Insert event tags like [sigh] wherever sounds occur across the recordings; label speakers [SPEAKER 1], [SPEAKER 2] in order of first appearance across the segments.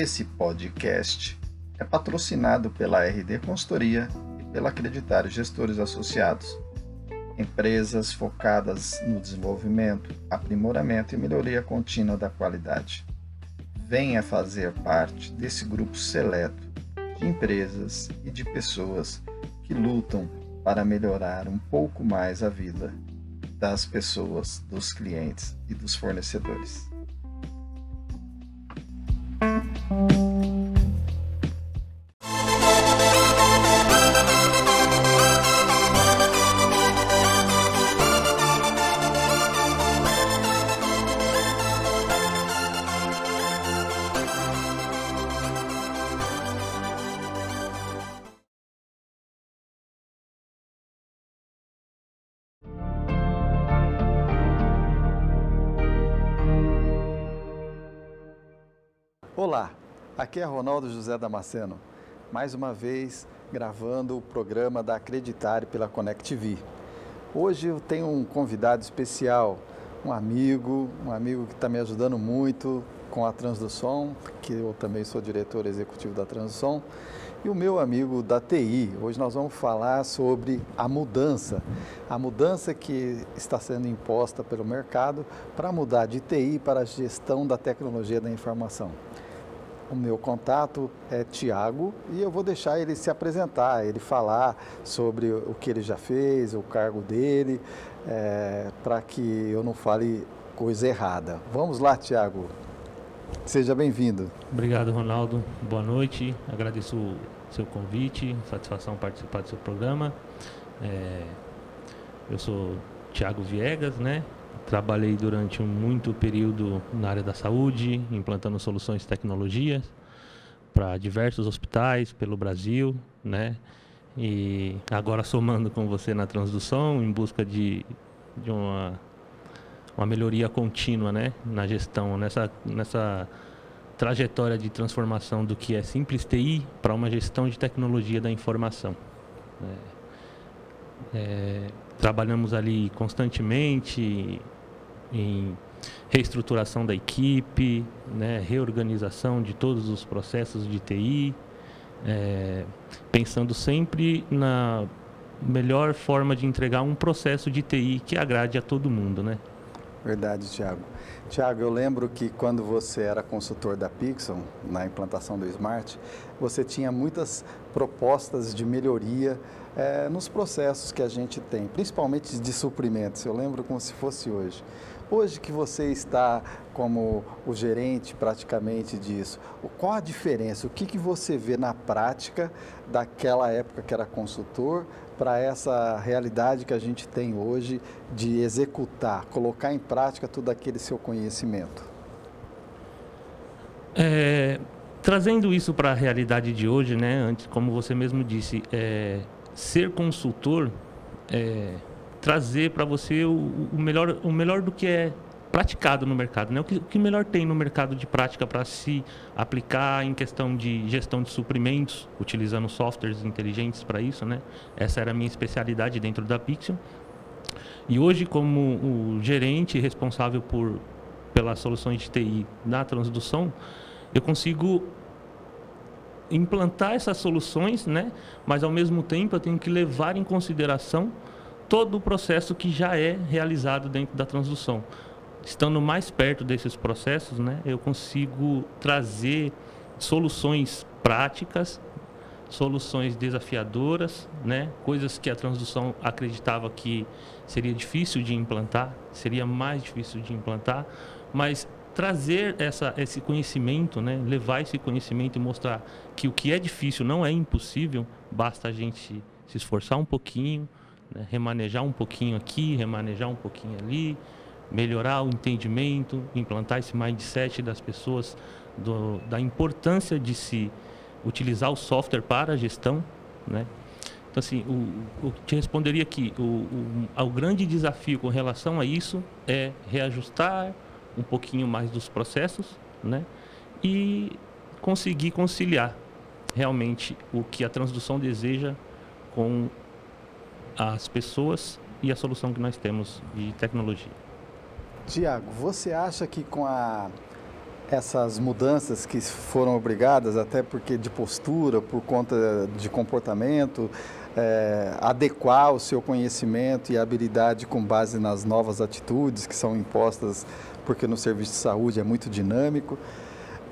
[SPEAKER 1] Esse podcast é patrocinado pela RD Consultoria e pela Acreditário Gestores Associados, empresas focadas no desenvolvimento, aprimoramento e melhoria contínua da qualidade. Venha fazer parte desse grupo seleto de empresas e de pessoas que lutam para melhorar um pouco mais a vida das pessoas, dos clientes e dos fornecedores. Thank you. Olá, aqui é Ronaldo José Damasceno, mais uma vez gravando o programa da Acreditar pela Connect. Hoje eu tenho um convidado especial, um amigo, um amigo que está me ajudando muito com a Transdução, que eu também sou diretor executivo da Transdução, e o meu amigo da TI. Hoje nós vamos falar sobre a mudança, a mudança que está sendo imposta pelo mercado para mudar de TI para a gestão da tecnologia da informação. O meu contato é Tiago e eu vou deixar ele se apresentar, ele falar sobre o que ele já fez, o cargo dele, é, para que eu não fale coisa errada. Vamos lá, Tiago. Seja bem-vindo.
[SPEAKER 2] Obrigado, Ronaldo. Boa noite. Agradeço o seu convite, satisfação participar do seu programa. É, eu sou Tiago Viegas, né? Trabalhei durante muito período na área da saúde, implantando soluções de tecnologias para diversos hospitais pelo Brasil, né? E agora somando com você na transdução em busca de, de uma, uma melhoria contínua, né? Na gestão, nessa, nessa trajetória de transformação do que é simples TI para uma gestão de tecnologia da informação. É, é, trabalhamos ali constantemente em reestruturação da equipe, né, reorganização de todos os processos de TI, é, pensando sempre na melhor forma de entregar um processo de TI que agrade a todo mundo, né?
[SPEAKER 1] Verdade, Tiago. Tiago, eu lembro que quando você era consultor da Pixel, na implantação do Smart, você tinha muitas propostas de melhoria é, nos processos que a gente tem, principalmente de suprimentos. Eu lembro como se fosse hoje. Hoje que você está como o gerente praticamente disso, qual a diferença? O que, que você vê na prática daquela época que era consultor para essa realidade que a gente tem hoje de executar, colocar em prática todo aquele seu conhecimento?
[SPEAKER 2] É, trazendo isso para a realidade de hoje, né? Antes, como você mesmo disse, é, ser consultor é, trazer para você o, o, melhor, o melhor do que é praticado no mercado, né? O que, o que melhor tem no mercado de prática para se aplicar em questão de gestão de suprimentos, utilizando softwares inteligentes para isso, né? Essa era a minha especialidade dentro da Pixel. E hoje, como o gerente responsável por pelas soluções de TI da transdução, eu consigo implantar essas soluções, né? Mas ao mesmo tempo eu tenho que levar em consideração todo o processo que já é realizado dentro da transdução. Estando mais perto desses processos, né, eu consigo trazer soluções práticas, soluções desafiadoras, né, coisas que a transdução acreditava que seria difícil de implantar, seria mais difícil de implantar, mas trazer essa, esse conhecimento, né, levar esse conhecimento e mostrar que o que é difícil não é impossível, basta a gente se esforçar um pouquinho, né? remanejar um pouquinho aqui, remanejar um pouquinho ali, melhorar o entendimento, implantar esse mindset das pessoas do, da importância de se utilizar o software para a gestão, né? Então, assim, o, o te responderia aqui, o, o, o grande desafio com relação a isso é reajustar um pouquinho mais dos processos, né? E conseguir conciliar realmente o que a transdução deseja com as pessoas e a solução que nós temos de tecnologia.
[SPEAKER 1] Tiago, você acha que com a essas mudanças que foram obrigadas, até porque de postura, por conta de comportamento, é, adequar o seu conhecimento e habilidade com base nas novas atitudes que são impostas, porque no serviço de saúde é muito dinâmico.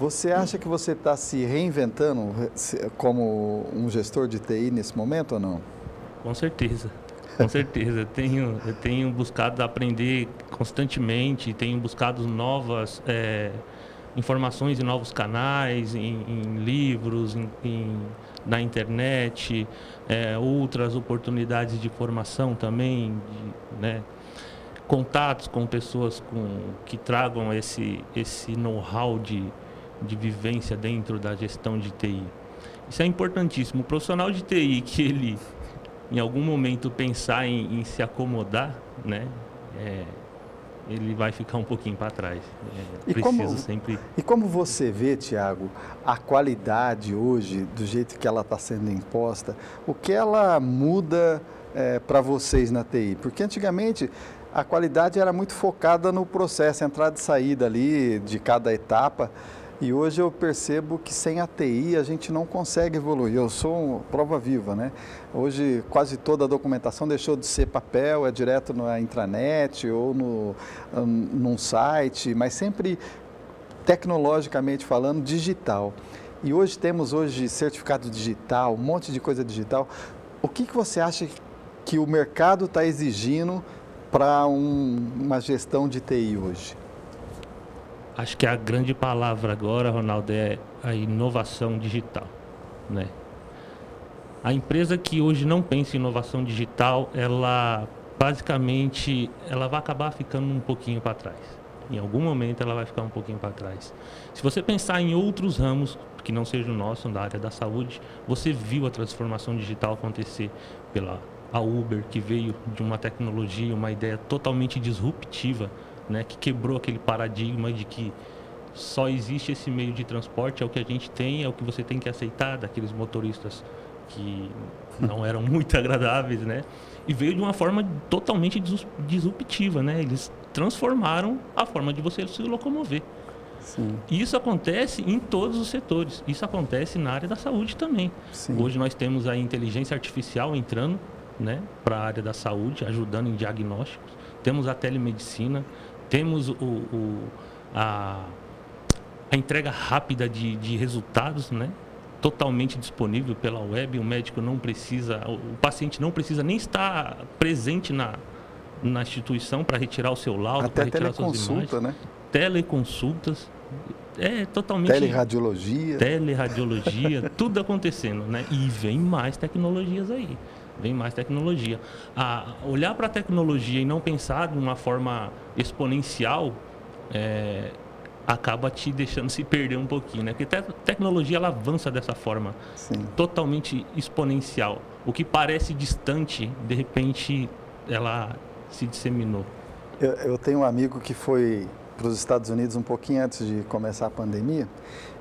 [SPEAKER 1] Você acha que você está se reinventando como um gestor de TI nesse momento ou não?
[SPEAKER 2] Com certeza. Com certeza, eu tenho, eu tenho buscado aprender constantemente, tenho buscado novas é, informações em novos canais, em, em livros, em, em, na internet, é, outras oportunidades de formação também, de, né, contatos com pessoas com, que tragam esse, esse know-how de, de vivência dentro da gestão de TI. Isso é importantíssimo. O profissional de TI que ele em algum momento pensar em, em se acomodar, né? É, ele vai ficar um pouquinho para trás.
[SPEAKER 1] É, e, como, sempre... e como você vê, Tiago, a qualidade hoje, do jeito que ela está sendo imposta, o que ela muda é, para vocês na TI? Porque antigamente a qualidade era muito focada no processo, entrada e saída ali de cada etapa. E hoje eu percebo que sem a TI a gente não consegue evoluir. Eu sou prova viva, né? Hoje quase toda a documentação deixou de ser papel, é direto na intranet ou no, num site, mas sempre tecnologicamente falando, digital. E hoje temos hoje certificado digital, um monte de coisa digital. O que, que você acha que o mercado está exigindo para um, uma gestão de TI hoje?
[SPEAKER 2] Acho que a grande palavra agora, Ronaldo, é a inovação digital, né? A empresa que hoje não pensa em inovação digital, ela basicamente ela vai acabar ficando um pouquinho para trás. Em algum momento ela vai ficar um pouquinho para trás. Se você pensar em outros ramos que não seja o nosso, da área da saúde, você viu a transformação digital acontecer pela a Uber, que veio de uma tecnologia, uma ideia totalmente disruptiva né, que quebrou aquele paradigma de que só existe esse meio de transporte, é o que a gente tem, é o que você tem que aceitar daqueles motoristas que não eram [laughs] muito agradáveis, né? E veio de uma forma totalmente disruptiva, né? Eles transformaram a forma de você se locomover. Sim. E isso acontece em todos os setores. Isso acontece na área da saúde também. Sim. Hoje nós temos a inteligência artificial entrando né, para a área da saúde, ajudando em diagnósticos. Temos a telemedicina, temos o, o a, a, entrega rápida de, de resultados, né? totalmente disponível pela web. O médico não precisa, o paciente não precisa nem estar presente na, na instituição para retirar o seu laudo,
[SPEAKER 1] para retirar suas imagens. né?
[SPEAKER 2] Teleconsultas. É totalmente.
[SPEAKER 1] Teleradiologia.
[SPEAKER 2] Teleradiologia, [laughs] tudo acontecendo, né? E vem mais tecnologias aí vem mais tecnologia. A olhar para a tecnologia e não pensar de uma forma exponencial é, acaba te deixando se perder um pouquinho, né? Porque a te tecnologia ela avança dessa forma, Sim. totalmente exponencial. O que parece distante, de repente, ela se disseminou.
[SPEAKER 1] Eu, eu tenho um amigo que foi para os Estados Unidos um pouquinho antes de começar a pandemia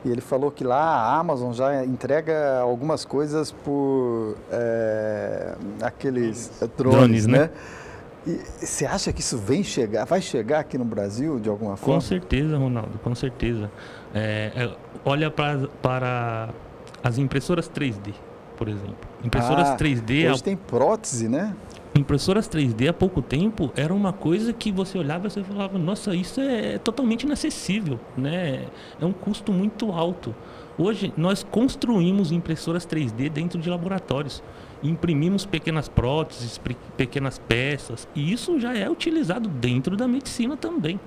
[SPEAKER 1] e ele falou que lá a Amazon já entrega algumas coisas por é, aqueles drones, drones né? né? E você acha que isso vem chegar, vai chegar aqui no Brasil de alguma forma?
[SPEAKER 2] Com certeza, Ronaldo, com certeza. É, é, olha pra, para as impressoras 3D, por exemplo. Impressoras ah, 3D.
[SPEAKER 1] Hoje tem prótese, né?
[SPEAKER 2] Impressoras 3D há pouco tempo era uma coisa que você olhava e você falava, nossa, isso é totalmente inacessível, né? É um custo muito alto. Hoje nós construímos impressoras 3D dentro de laboratórios, imprimimos pequenas próteses, pequenas peças, e isso já é utilizado dentro da medicina também.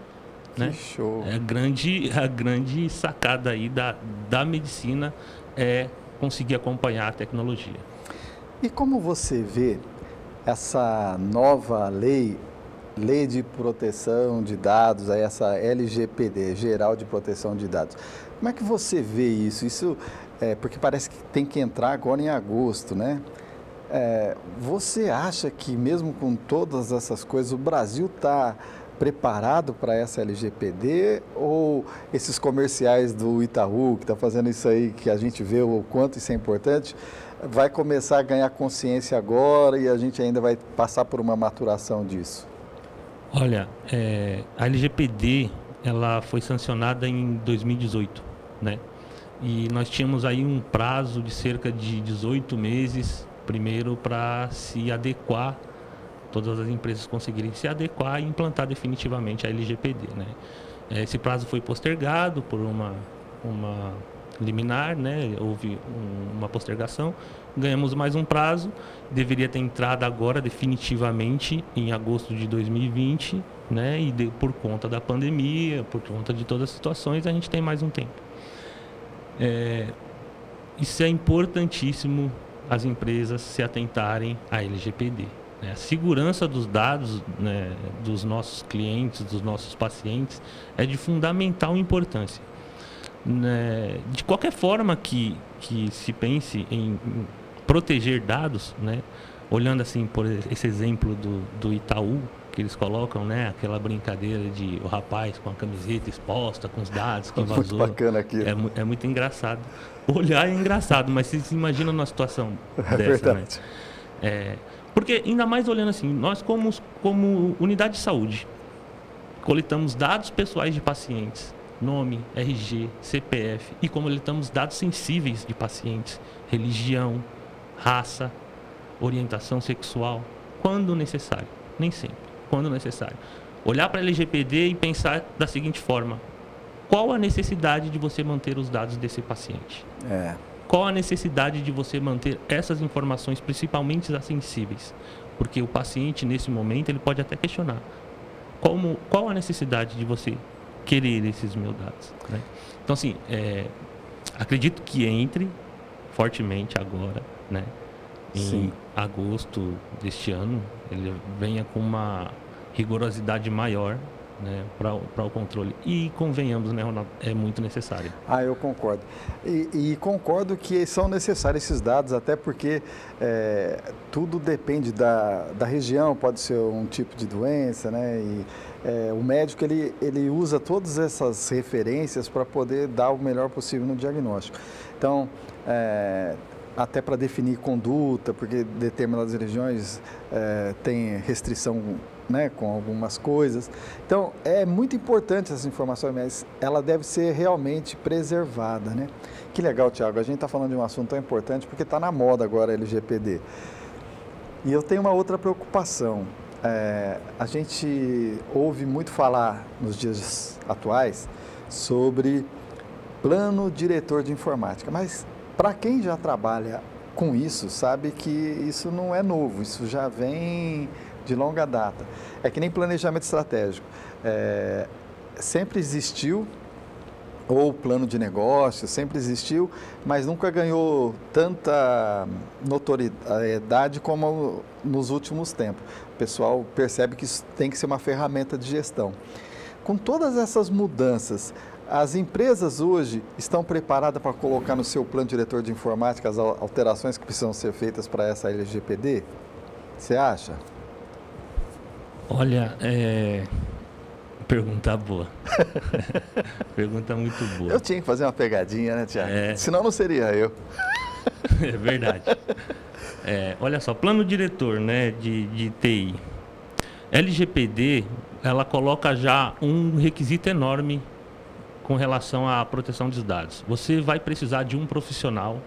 [SPEAKER 1] Né? show!
[SPEAKER 2] É a grande, a grande sacada aí da, da medicina é conseguir acompanhar a tecnologia.
[SPEAKER 1] E como você vê essa nova lei, Lei de Proteção de Dados, essa LGPD, Geral de Proteção de Dados. Como é que você vê isso? Isso é, porque parece que tem que entrar agora em agosto, né? É, você acha que mesmo com todas essas coisas, o Brasil está preparado para essa LGPD ou esses comerciais do Itaú que está fazendo isso aí, que a gente vê o quanto isso é importante, vai começar a ganhar consciência agora e a gente ainda vai passar por uma maturação disso?
[SPEAKER 2] Olha, é, a LGPD ela foi sancionada em 2018, né? E nós tínhamos aí um prazo de cerca de 18 meses, primeiro, para se adequar, todas as empresas conseguirem se adequar e implantar definitivamente a LGPD. Né? Esse prazo foi postergado por uma, uma liminar, né? houve um, uma postergação, ganhamos mais um prazo, deveria ter entrado agora definitivamente em agosto de 2020, né? e de, por conta da pandemia, por conta de todas as situações, a gente tem mais um tempo. É, isso é importantíssimo as empresas se atentarem à LGPD. Né? A segurança dos dados né, dos nossos clientes, dos nossos pacientes, é de fundamental importância. Né? De qualquer forma que, que se pense em, em proteger dados, né? olhando assim por esse exemplo do, do Itaú, que eles colocam, né? Aquela brincadeira de o rapaz com a camiseta exposta, com os dados que vazou.
[SPEAKER 1] Muito bacana aqui.
[SPEAKER 2] É, é, muito engraçado. Olhar é engraçado, mas você se imagina numa situação [laughs] é dessa, verdade. né? É, porque ainda mais olhando assim, nós como, como unidade de saúde, coletamos dados pessoais de pacientes, nome, RG, CPF, e coletamos dados sensíveis de pacientes, religião, raça, orientação sexual, quando necessário, nem sempre quando necessário. Olhar para a LGPD e pensar da seguinte forma: qual a necessidade de você manter os dados desse paciente? É. Qual a necessidade de você manter essas informações, principalmente as sensíveis? Porque o paciente, nesse momento, ele pode até questionar: como, qual a necessidade de você querer esses meus dados? Né? Então, assim, é, acredito que entre fortemente agora, né? Em Sim. agosto deste ano, ele venha com uma rigorosidade maior né, para o controle. E convenhamos, né, Ronaldo, é muito necessário.
[SPEAKER 1] Ah, eu concordo. E, e concordo que são necessários esses dados, até porque é, tudo depende da, da região, pode ser um tipo de doença, né? E é, o médico ele, ele usa todas essas referências para poder dar o melhor possível no diagnóstico. Então, é, até para definir conduta, porque determinadas regiões é, têm restrição né, com algumas coisas. Então, é muito importante essa informação, mas ela deve ser realmente preservada. Né? Que legal, Tiago, a gente está falando de um assunto tão importante porque está na moda agora a LGPD. E eu tenho uma outra preocupação. É, a gente ouve muito falar nos dias atuais sobre plano diretor de informática, mas para quem já trabalha com isso, sabe que isso não é novo, isso já vem de longa data. É que nem planejamento estratégico. É, sempre existiu, ou plano de negócio, sempre existiu, mas nunca ganhou tanta notoriedade como nos últimos tempos. O pessoal percebe que isso tem que ser uma ferramenta de gestão. Com todas essas mudanças, as empresas hoje estão preparadas para colocar no seu plano diretor de informática as alterações que precisam ser feitas para essa LGPD? Você acha?
[SPEAKER 2] Olha, é... pergunta boa. [laughs] pergunta muito boa.
[SPEAKER 1] Eu tinha que fazer uma pegadinha, né, Tiago? É... Senão não seria eu. [laughs]
[SPEAKER 2] é verdade. É, olha só, plano diretor né, de, de TI. LGPD, ela coloca já um requisito enorme com relação à proteção dos dados. Você vai precisar de um profissional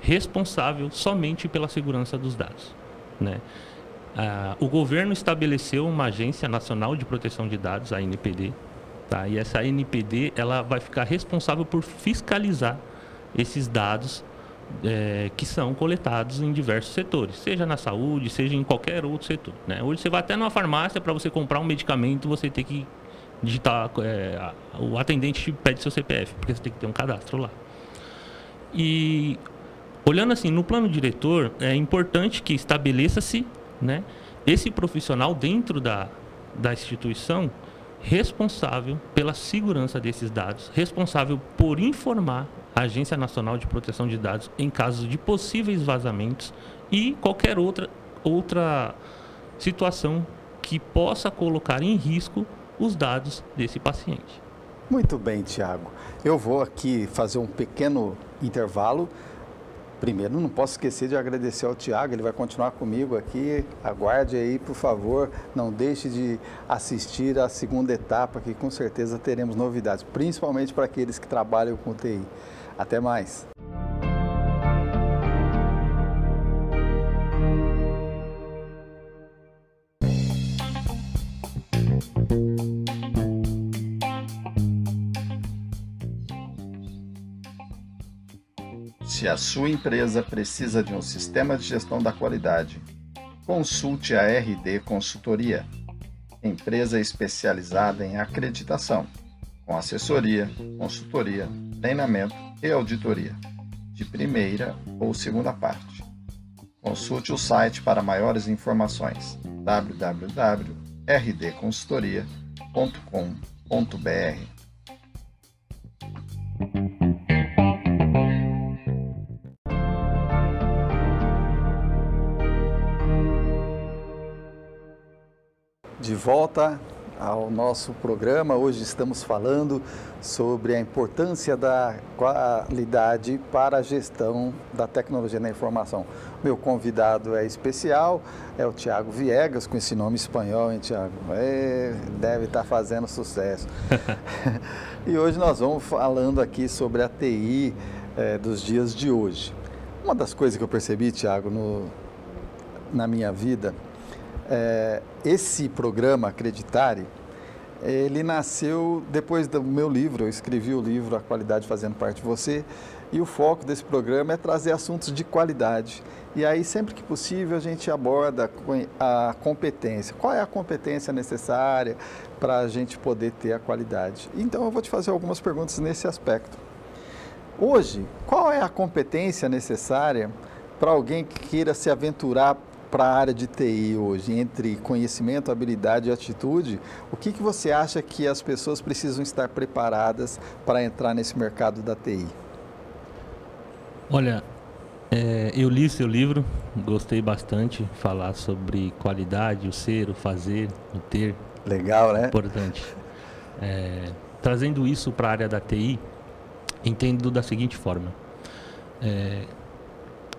[SPEAKER 2] responsável somente pela segurança dos dados. Né? Ah, o governo estabeleceu uma agência nacional de proteção de dados, a NPD, tá? e essa NPD ela vai ficar responsável por fiscalizar esses dados é, que são coletados em diversos setores, seja na saúde, seja em qualquer outro setor. Né? Hoje você vai até numa farmácia para você comprar um medicamento, você tem que digitar, é, o atendente pede seu CPF, porque você tem que ter um cadastro lá. E olhando assim, no plano diretor, é importante que estabeleça-se né, esse profissional dentro da, da instituição responsável pela segurança desses dados, responsável por informar a Agência Nacional de Proteção de Dados em casos de possíveis vazamentos e qualquer outra, outra situação que possa colocar em risco os dados desse paciente.
[SPEAKER 1] Muito bem, Tiago. Eu vou aqui fazer um pequeno intervalo Primeiro, não posso esquecer de agradecer ao Tiago, ele vai continuar comigo aqui. Aguarde aí, por favor. Não deixe de assistir a segunda etapa, que com certeza teremos novidades, principalmente para aqueles que trabalham com TI. Até mais. Se a sua empresa precisa de um sistema de gestão da qualidade, consulte a RD Consultoria, empresa especializada em acreditação, com assessoria, consultoria, treinamento e auditoria, de primeira ou segunda parte. Consulte o site para maiores informações www.rdconsultoria.com.br. volta ao nosso programa, hoje estamos falando sobre a importância da qualidade para a gestão da tecnologia da informação. Meu convidado é especial, é o Tiago Viegas, com esse nome espanhol, hein, Tiago? É, deve estar fazendo sucesso. [laughs] [laughs] e hoje nós vamos falando aqui sobre a TI é, dos dias de hoje. Uma das coisas que eu percebi, Tiago, na minha vida, é, esse programa, Acreditare, ele nasceu depois do meu livro, eu escrevi o livro A Qualidade Fazendo Parte de Você, e o foco desse programa é trazer assuntos de qualidade. E aí, sempre que possível, a gente aborda a competência. Qual é a competência necessária para a gente poder ter a qualidade? Então, eu vou te fazer algumas perguntas nesse aspecto. Hoje, qual é a competência necessária para alguém que queira se aventurar para a área de TI hoje, entre conhecimento, habilidade e atitude, o que, que você acha que as pessoas precisam estar preparadas para entrar nesse mercado da TI?
[SPEAKER 2] Olha, é, eu li seu livro, gostei bastante falar sobre qualidade, o ser, o fazer, o ter.
[SPEAKER 1] Legal, né?
[SPEAKER 2] Importante. É, trazendo isso para a área da TI, entendo da seguinte forma. É,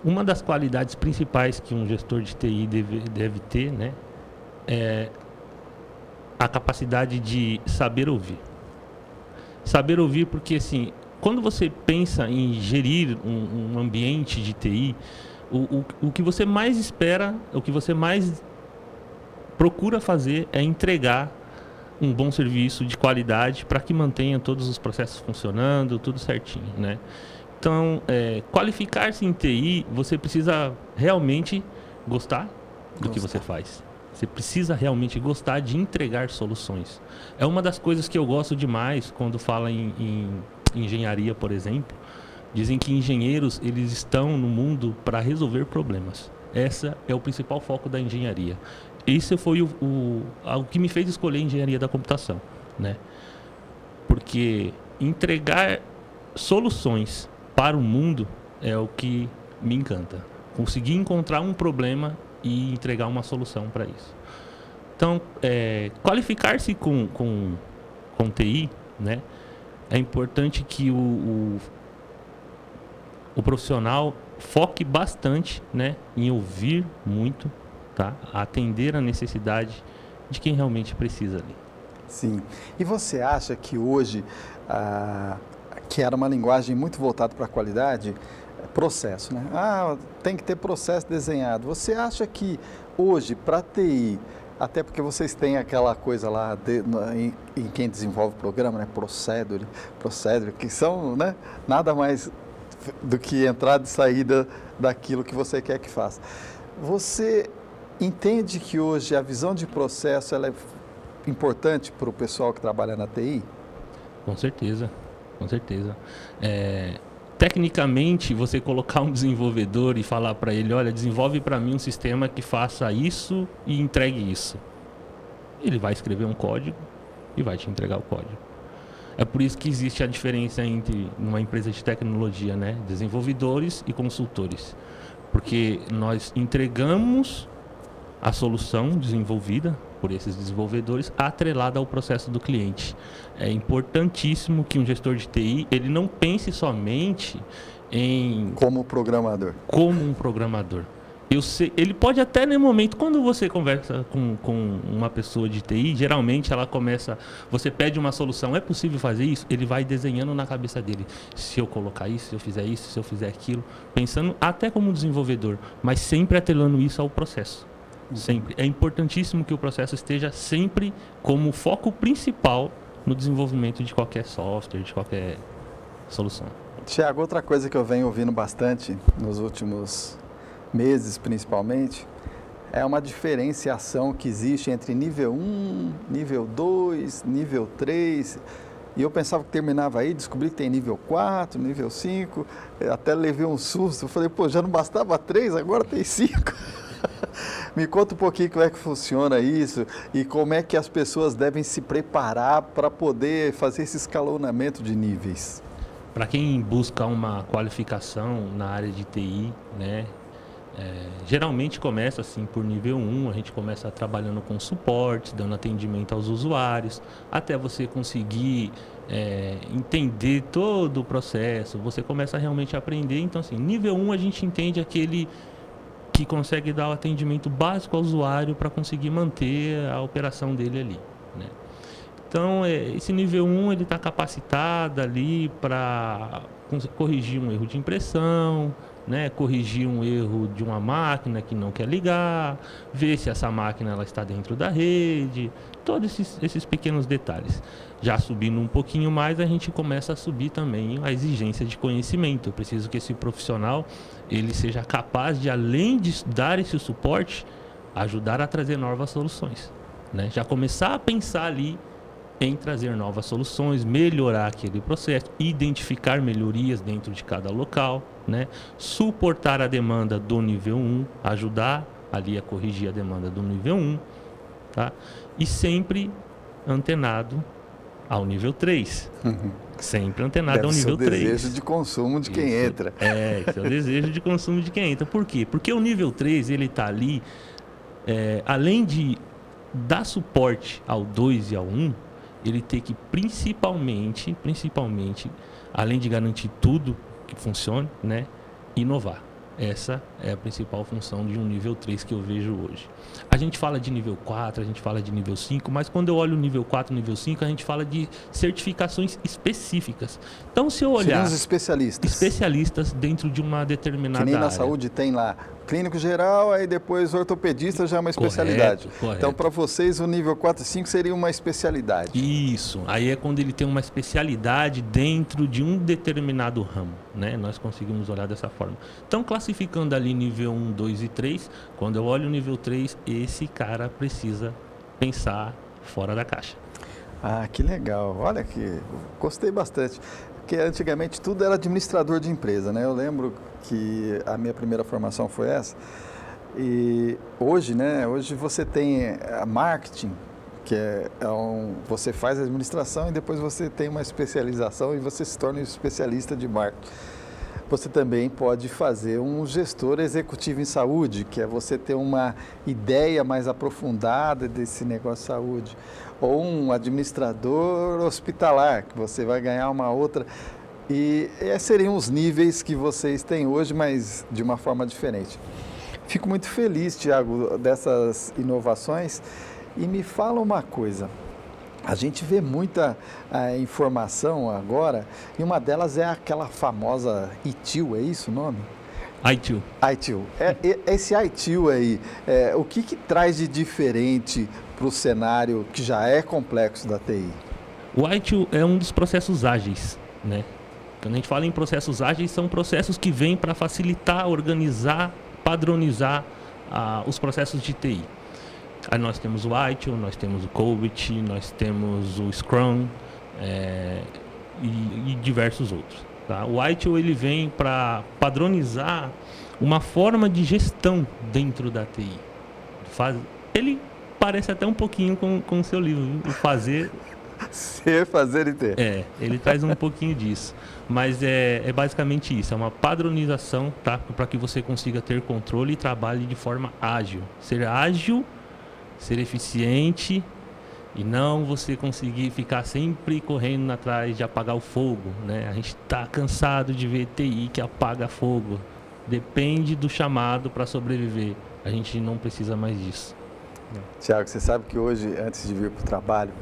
[SPEAKER 2] uma das qualidades principais que um gestor de TI deve, deve ter, né, é a capacidade de saber ouvir. Saber ouvir porque, assim, quando você pensa em gerir um, um ambiente de TI, o, o, o que você mais espera, o que você mais procura fazer é entregar um bom serviço de qualidade para que mantenha todos os processos funcionando, tudo certinho, né? Então, é, qualificar-se em TI, você precisa realmente gostar do gostar. que você faz. Você precisa realmente gostar de entregar soluções. É uma das coisas que eu gosto demais quando fala em, em engenharia, por exemplo. Dizem que engenheiros eles estão no mundo para resolver problemas. Essa é o principal foco da engenharia. Isso foi o, o, o que me fez escolher engenharia da computação, né? Porque entregar soluções para o mundo é o que me encanta. Conseguir encontrar um problema e entregar uma solução para isso. Então, é, qualificar-se com, com, com TI, né? É importante que o, o, o, profissional foque bastante, né? Em ouvir muito, tá? Atender a necessidade de quem realmente precisa ali.
[SPEAKER 1] Sim. E você acha que hoje ah, que era uma linguagem muito voltada para a qualidade, é processo, né? Ah, tem que ter processo desenhado. Você acha que hoje, para TI, até porque vocês têm aquela coisa lá de, em, em, quem desenvolve o programa, né? Procedure, procedure, que são né? nada mais do que entrada e saída daquilo que você quer que faça. Você entende que hoje a visão de processo ela é importante para o pessoal que trabalha na TI?
[SPEAKER 2] Com certeza com certeza. É, tecnicamente, você colocar um desenvolvedor e falar para ele, olha, desenvolve para mim um sistema que faça isso e entregue isso. Ele vai escrever um código e vai te entregar o código. É por isso que existe a diferença entre uma empresa de tecnologia, né, desenvolvedores e consultores. Porque nós entregamos a solução desenvolvida por esses desenvolvedores atrelada ao processo do cliente. É importantíssimo que um gestor de TI ele não pense somente em
[SPEAKER 1] como programador.
[SPEAKER 2] Como um programador. Eu sei, ele pode até no momento, quando você conversa com, com uma pessoa de TI, geralmente ela começa, você pede uma solução, é possível fazer isso? Ele vai desenhando na cabeça dele, se eu colocar isso, se eu fizer isso, se eu fizer aquilo, pensando até como desenvolvedor, mas sempre atrelando isso ao processo. Sempre. É importantíssimo que o processo esteja sempre como foco principal no desenvolvimento de qualquer software, de qualquer solução.
[SPEAKER 1] Tiago, outra coisa que eu venho ouvindo bastante nos últimos meses principalmente, é uma diferenciação que existe entre nível 1, nível 2, nível 3. E eu pensava que terminava aí, descobri que tem nível 4, nível 5, até levei um susto. Eu falei, pô, já não bastava 3, agora tem 5. [laughs] Me conta um pouquinho como é que funciona isso e como é que as pessoas devem se preparar para poder fazer esse escalonamento de níveis.
[SPEAKER 2] Para quem busca uma qualificação na área de TI, né, é, geralmente começa assim por nível 1, a gente começa trabalhando com suporte, dando atendimento aos usuários, até você conseguir é, entender todo o processo, você começa a realmente aprender. Então, assim, nível 1 a gente entende aquele que consegue dar o atendimento básico ao usuário para conseguir manter a operação dele ali. Né? Então, é, esse nível 1 ele está capacitado ali para corrigir um erro de impressão, né, corrigir um erro de uma máquina que não quer ligar, ver se essa máquina ela está dentro da rede, todos esses, esses pequenos detalhes. Já subindo um pouquinho mais, a gente começa a subir também a exigência de conhecimento. Eu preciso que esse profissional ele seja capaz de, além de dar esse suporte, ajudar a trazer novas soluções. Né? Já começar a pensar ali em trazer novas soluções, melhorar aquele processo, identificar melhorias dentro de cada local, né? suportar a demanda do nível 1, ajudar ali a corrigir a demanda do nível 1, tá? e sempre antenado ao nível 3. Uhum. Sempre antenado
[SPEAKER 1] Deve
[SPEAKER 2] ao nível 3.
[SPEAKER 1] É o desejo de consumo de quem
[SPEAKER 2] Isso,
[SPEAKER 1] entra.
[SPEAKER 2] É, esse é o desejo de consumo de quem entra. Por quê? Porque o nível 3, ele está ali, é, além de dar suporte ao 2 e ao 1, ele tem que principalmente, principalmente, além de garantir tudo que funcione, né, inovar. Essa é a principal função de um nível 3 que eu vejo hoje. A gente fala de nível 4, a gente fala de nível 5, mas quando eu olho o nível 4 e nível 5, a gente fala de certificações específicas. Então, se eu olhar. Seriam
[SPEAKER 1] os especialistas.
[SPEAKER 2] Especialistas dentro de uma determinada
[SPEAKER 1] área. Que nem na
[SPEAKER 2] área.
[SPEAKER 1] saúde tem lá clínico geral, aí depois ortopedista já é uma especialidade. Correto, correto. Então, para vocês, o nível 4 e 5 seria uma especialidade.
[SPEAKER 2] Isso. Aí é quando ele tem uma especialidade dentro de um determinado ramo. Né? Nós conseguimos olhar dessa forma. Então, classificando ali nível 1, 2 e 3, quando eu olho o nível 3, esse cara precisa pensar fora da caixa.
[SPEAKER 1] Ah, que legal. Olha que gostei bastante. Porque antigamente tudo era administrador de empresa, né? Eu lembro que a minha primeira formação foi essa. E hoje, né? Hoje você tem a marketing, que é, é um, você faz administração e depois você tem uma especialização e você se torna um especialista de marketing. Você também pode fazer um gestor executivo em saúde, que é você ter uma ideia mais aprofundada desse negócio de saúde ou um administrador hospitalar, que você vai ganhar uma outra. E esses seriam os níveis que vocês têm hoje, mas de uma forma diferente. Fico muito feliz, Tiago, dessas inovações. E me fala uma coisa. A gente vê muita uh, informação agora, e uma delas é aquela famosa ITIL, é isso o nome?
[SPEAKER 2] ITIL.
[SPEAKER 1] ITIL. É, esse ITIL aí, é, o que, que traz de diferente para o cenário que já é complexo da TI?
[SPEAKER 2] O ITIL é um dos processos ágeis, né? Quando a gente fala em processos ágeis, são processos que vêm para facilitar, organizar, padronizar ah, os processos de TI. Aí nós temos o ITIL, nós temos o COBIT, nós temos o Scrum é, e, e, diversos outros. Tá? O ITIL ele vem para padronizar uma forma de gestão dentro da TI. Faz, ele parece até um pouquinho com o seu livro, o Fazer.
[SPEAKER 1] Ser, fazer e ter.
[SPEAKER 2] É, ele traz um pouquinho disso. Mas é, é basicamente isso, é uma padronização tá? para que você consiga ter controle e trabalhe de forma ágil. Ser ágil, ser eficiente E não você conseguir ficar sempre correndo atrás de apagar o fogo, né? A gente está cansado de ver TI que apaga fogo. Depende do chamado para sobreviver. A gente não precisa mais disso.
[SPEAKER 1] Tiago, você sabe que hoje, antes de vir para o trabalho,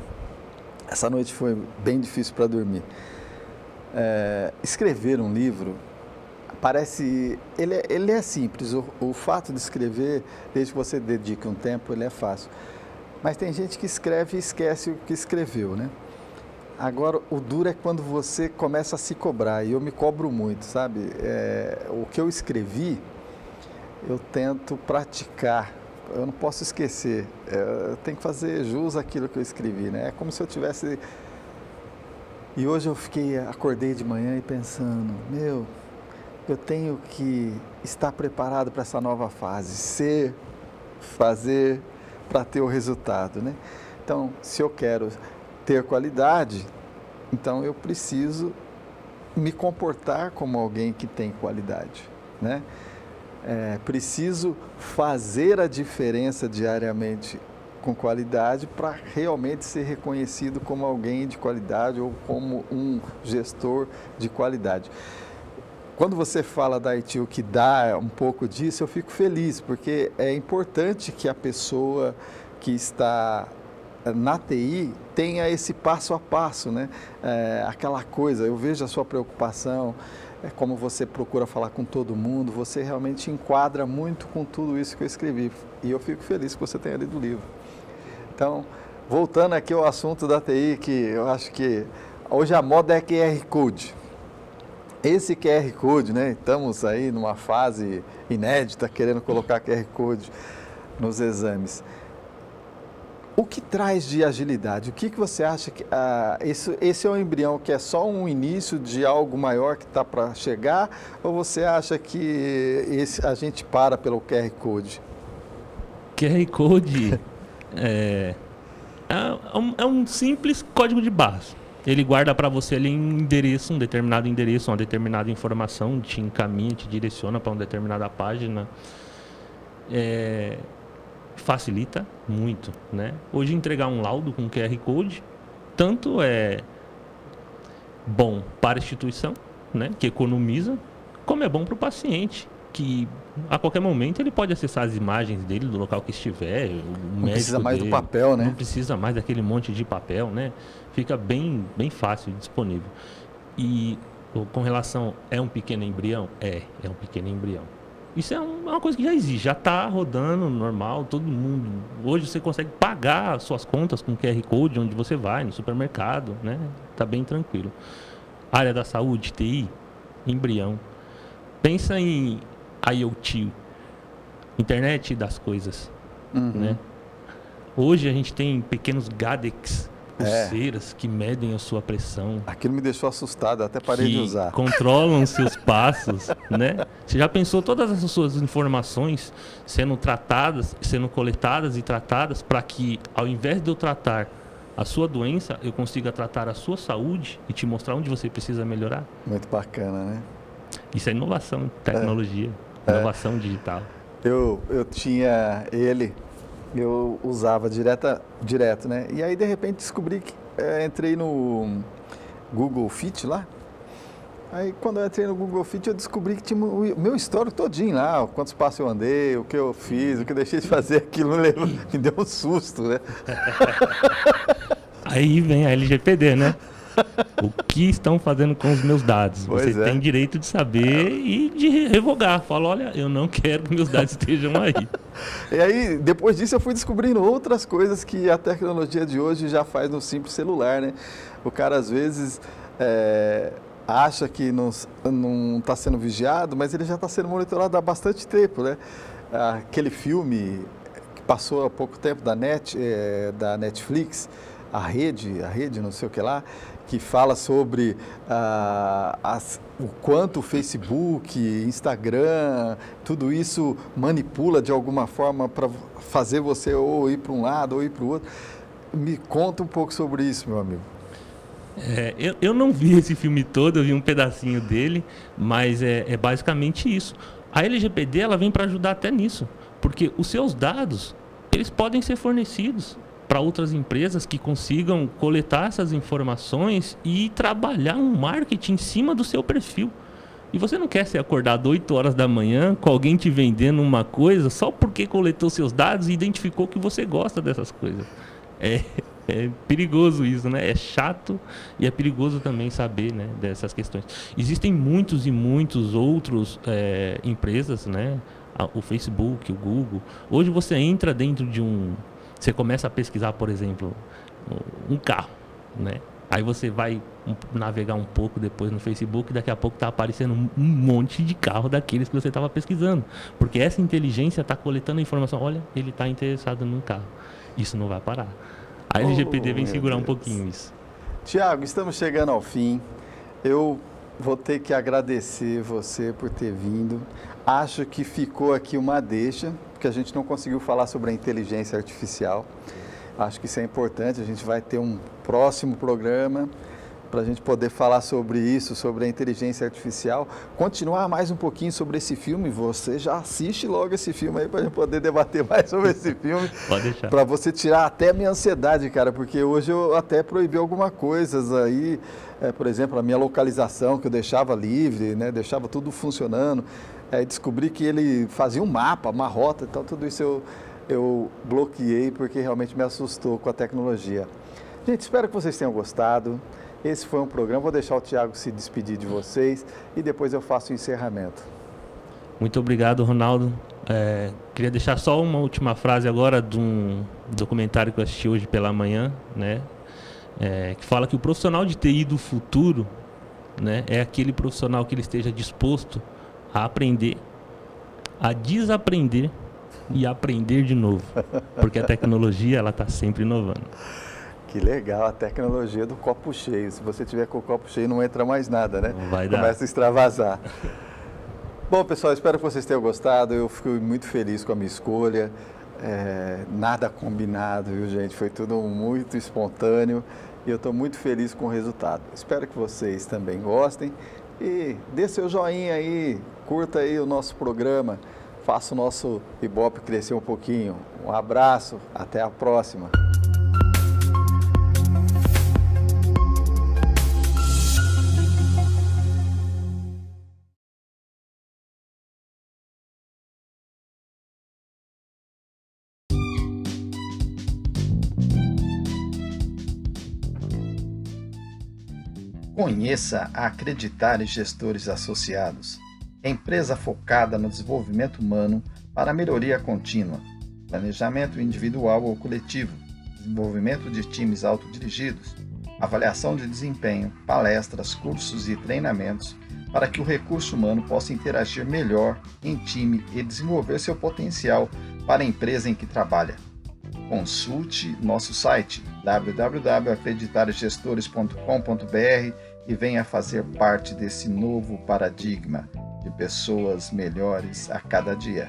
[SPEAKER 1] essa noite foi bem difícil para dormir. É, escrever um livro parece ele, é, ele é simples. O, o, fato de escrever desde que você dedique um tempo ele é fácil. Mas tem gente que escreve e esquece o que escreveu né? Agora o duro é quando você começa a se cobrar e eu me cobro muito sabe? É, o que eu escrevi eu tento praticar eu não posso esquecer é, eu tenho que fazer jus àquilo que eu escrevi né é como se eu tivesse e hoje eu fiquei acordei de manhã e pensando meu eu tenho que estar preparado para essa nova fase, ser, fazer para ter o resultado, né? Então, se eu quero ter qualidade, então eu preciso me comportar como alguém que tem qualidade, né? É, preciso fazer a diferença diariamente com qualidade para realmente ser reconhecido como alguém de qualidade ou como um gestor de qualidade quando você fala da ITU que dá um pouco disso, eu fico feliz, porque é importante que a pessoa que está na TI tenha esse passo a passo, né? É, aquela coisa, eu vejo a sua preocupação, é como você procura falar com todo mundo, você realmente enquadra muito com tudo isso que eu escrevi. E eu fico feliz que você tenha lido o livro. Então, voltando aqui ao assunto da TI, que eu acho que hoje a moda é QR Code. Esse QR Code, né? Estamos aí numa fase inédita querendo colocar QR Code nos exames. O que traz de agilidade? O que, que você acha que ah, esse, é um embrião que é só um início de algo maior que está para chegar? Ou você acha que esse, a gente para pelo QR Code?
[SPEAKER 2] QR Code é, é, um, é um simples código de barras ele guarda para você ali um endereço, um determinado endereço, uma determinada informação, te encaminha, te direciona para uma determinada página. É, facilita muito, né? Hoje entregar um laudo com QR Code, tanto é bom para a instituição, né, que economiza, como é bom para o paciente, que a qualquer momento ele pode acessar as imagens dele do local que estiver.
[SPEAKER 1] O não precisa mais dele, do papel, né?
[SPEAKER 2] Não precisa mais daquele monte de papel, né? Fica bem, bem fácil disponível. E com relação, é um pequeno embrião? É, é um pequeno embrião. Isso é, é uma coisa que já existe, já está rodando normal, todo mundo. Hoje você consegue pagar suas contas com QR Code onde você vai, no supermercado, né? Tá bem tranquilo. Área da saúde, TI, embrião. Pensa em IoT, internet das coisas, uhum. né? Hoje a gente tem pequenos gadgets, é. Pulseiras é. que medem a sua pressão.
[SPEAKER 1] Aquilo me deixou assustado, até parei de usar.
[SPEAKER 2] Controlam seus [laughs] passos, né? Você já pensou todas essas suas informações sendo tratadas, sendo coletadas e tratadas para que, ao invés de eu tratar a sua doença, eu consiga tratar a sua saúde e te mostrar onde você precisa melhorar?
[SPEAKER 1] Muito bacana, né?
[SPEAKER 2] Isso é inovação, tecnologia. É. Inovação é. digital.
[SPEAKER 1] Eu, eu tinha ele, eu usava direta, direto, né? E aí, de repente, descobri que é, entrei no Google Fit lá. Aí, quando eu entrei no Google Fit, eu descobri que tinha o meu histórico todinho lá, quantos passos eu andei, o que eu fiz, o que eu deixei de fazer, [laughs] aquilo me, deu um susto, né?
[SPEAKER 2] Aí vem a LGPD, né? O que estão fazendo com os meus dados? Pois Você é. tem direito de saber e de revogar. Fala, olha, eu não quero que meus dados [laughs] estejam aí.
[SPEAKER 1] E aí, depois disso, eu fui descobrindo outras coisas que a tecnologia de hoje já faz no simples celular, né? O cara, às vezes, é, acha que não está sendo vigiado, mas ele já está sendo monitorado há bastante tempo, né? Aquele filme que passou há pouco tempo da, Net, é, da Netflix, a rede, a rede não sei o que lá, que fala sobre ah, as, o quanto o Facebook, Instagram, tudo isso manipula de alguma forma para fazer você ou ir para um lado ou ir para o outro. Me conta um pouco sobre isso, meu amigo.
[SPEAKER 2] É, eu, eu não vi esse filme todo, eu vi um pedacinho dele, mas é, é basicamente isso. A LGPD ela vem para ajudar até nisso, porque os seus dados eles podem ser fornecidos para outras empresas que consigam coletar essas informações e trabalhar um marketing em cima do seu perfil. E você não quer ser acordado 8 horas da manhã com alguém te vendendo uma coisa só porque coletou seus dados e identificou que você gosta dessas coisas. É, [laughs] é perigoso isso, né? É chato e é perigoso também saber né, dessas questões. Existem muitos e muitos outros é, empresas, né? O Facebook, o Google. Hoje você entra dentro de um. Você começa a pesquisar, por exemplo, um carro, né? Aí você vai navegar um pouco depois no Facebook e daqui a pouco está aparecendo um monte de carro daqueles que você estava pesquisando. Porque essa inteligência está coletando informação. Olha, ele está interessado num carro. Isso não vai parar. A LGPD oh, vem segurar Deus. um pouquinho isso.
[SPEAKER 1] Tiago, estamos chegando ao fim. Eu vou ter que agradecer você por ter vindo. Acho que ficou aqui uma deixa, porque a gente não conseguiu falar sobre a inteligência artificial. Acho que isso é importante. A gente vai ter um próximo programa para a gente poder falar sobre isso, sobre a inteligência artificial. Continuar mais um pouquinho sobre esse filme. Você já assiste logo esse filme aí para a gente poder debater [laughs] mais sobre esse filme.
[SPEAKER 2] Pode deixar.
[SPEAKER 1] Para você tirar até a minha ansiedade, cara, porque hoje eu até proibi algumas coisas aí. É, por exemplo, a minha localização, que eu deixava livre, né, deixava tudo funcionando. É, descobri que ele fazia um mapa, uma rota, então tudo isso eu, eu bloqueei porque realmente me assustou com a tecnologia. Gente, espero que vocês tenham gostado. Esse foi um programa. Vou deixar o Tiago se despedir de vocês e depois eu faço o encerramento.
[SPEAKER 2] Muito obrigado, Ronaldo. É, queria deixar só uma última frase agora de um documentário que eu assisti hoje pela manhã, né? É, que fala que o profissional de TI do futuro, né, é aquele profissional que ele esteja disposto a aprender, a desaprender e aprender de novo, porque a tecnologia ela está sempre inovando.
[SPEAKER 1] Que legal, a tecnologia do copo cheio. Se você tiver com o copo cheio, não entra mais nada, né?
[SPEAKER 2] Não vai
[SPEAKER 1] dar.
[SPEAKER 2] Começa
[SPEAKER 1] a extravasar. Bom, pessoal, espero que vocês tenham gostado. Eu fico muito feliz com a minha escolha. É, nada combinado, viu, gente? Foi tudo muito espontâneo e eu estou muito feliz com o resultado. Espero que vocês também gostem e dê seu joinha aí, curta aí o nosso programa, faça o nosso Ibope crescer um pouquinho. Um abraço, até a próxima. Conheça a Acreditar e Gestores Associados, empresa focada no desenvolvimento humano para melhoria contínua, planejamento individual ou coletivo, desenvolvimento de times autodirigidos, avaliação de desempenho, palestras, cursos e treinamentos para que o recurso humano possa interagir melhor em time e desenvolver seu potencial para a empresa em que trabalha. Consulte nosso site www.acreditargestores.com.br e venha fazer parte desse novo paradigma de pessoas melhores a cada dia.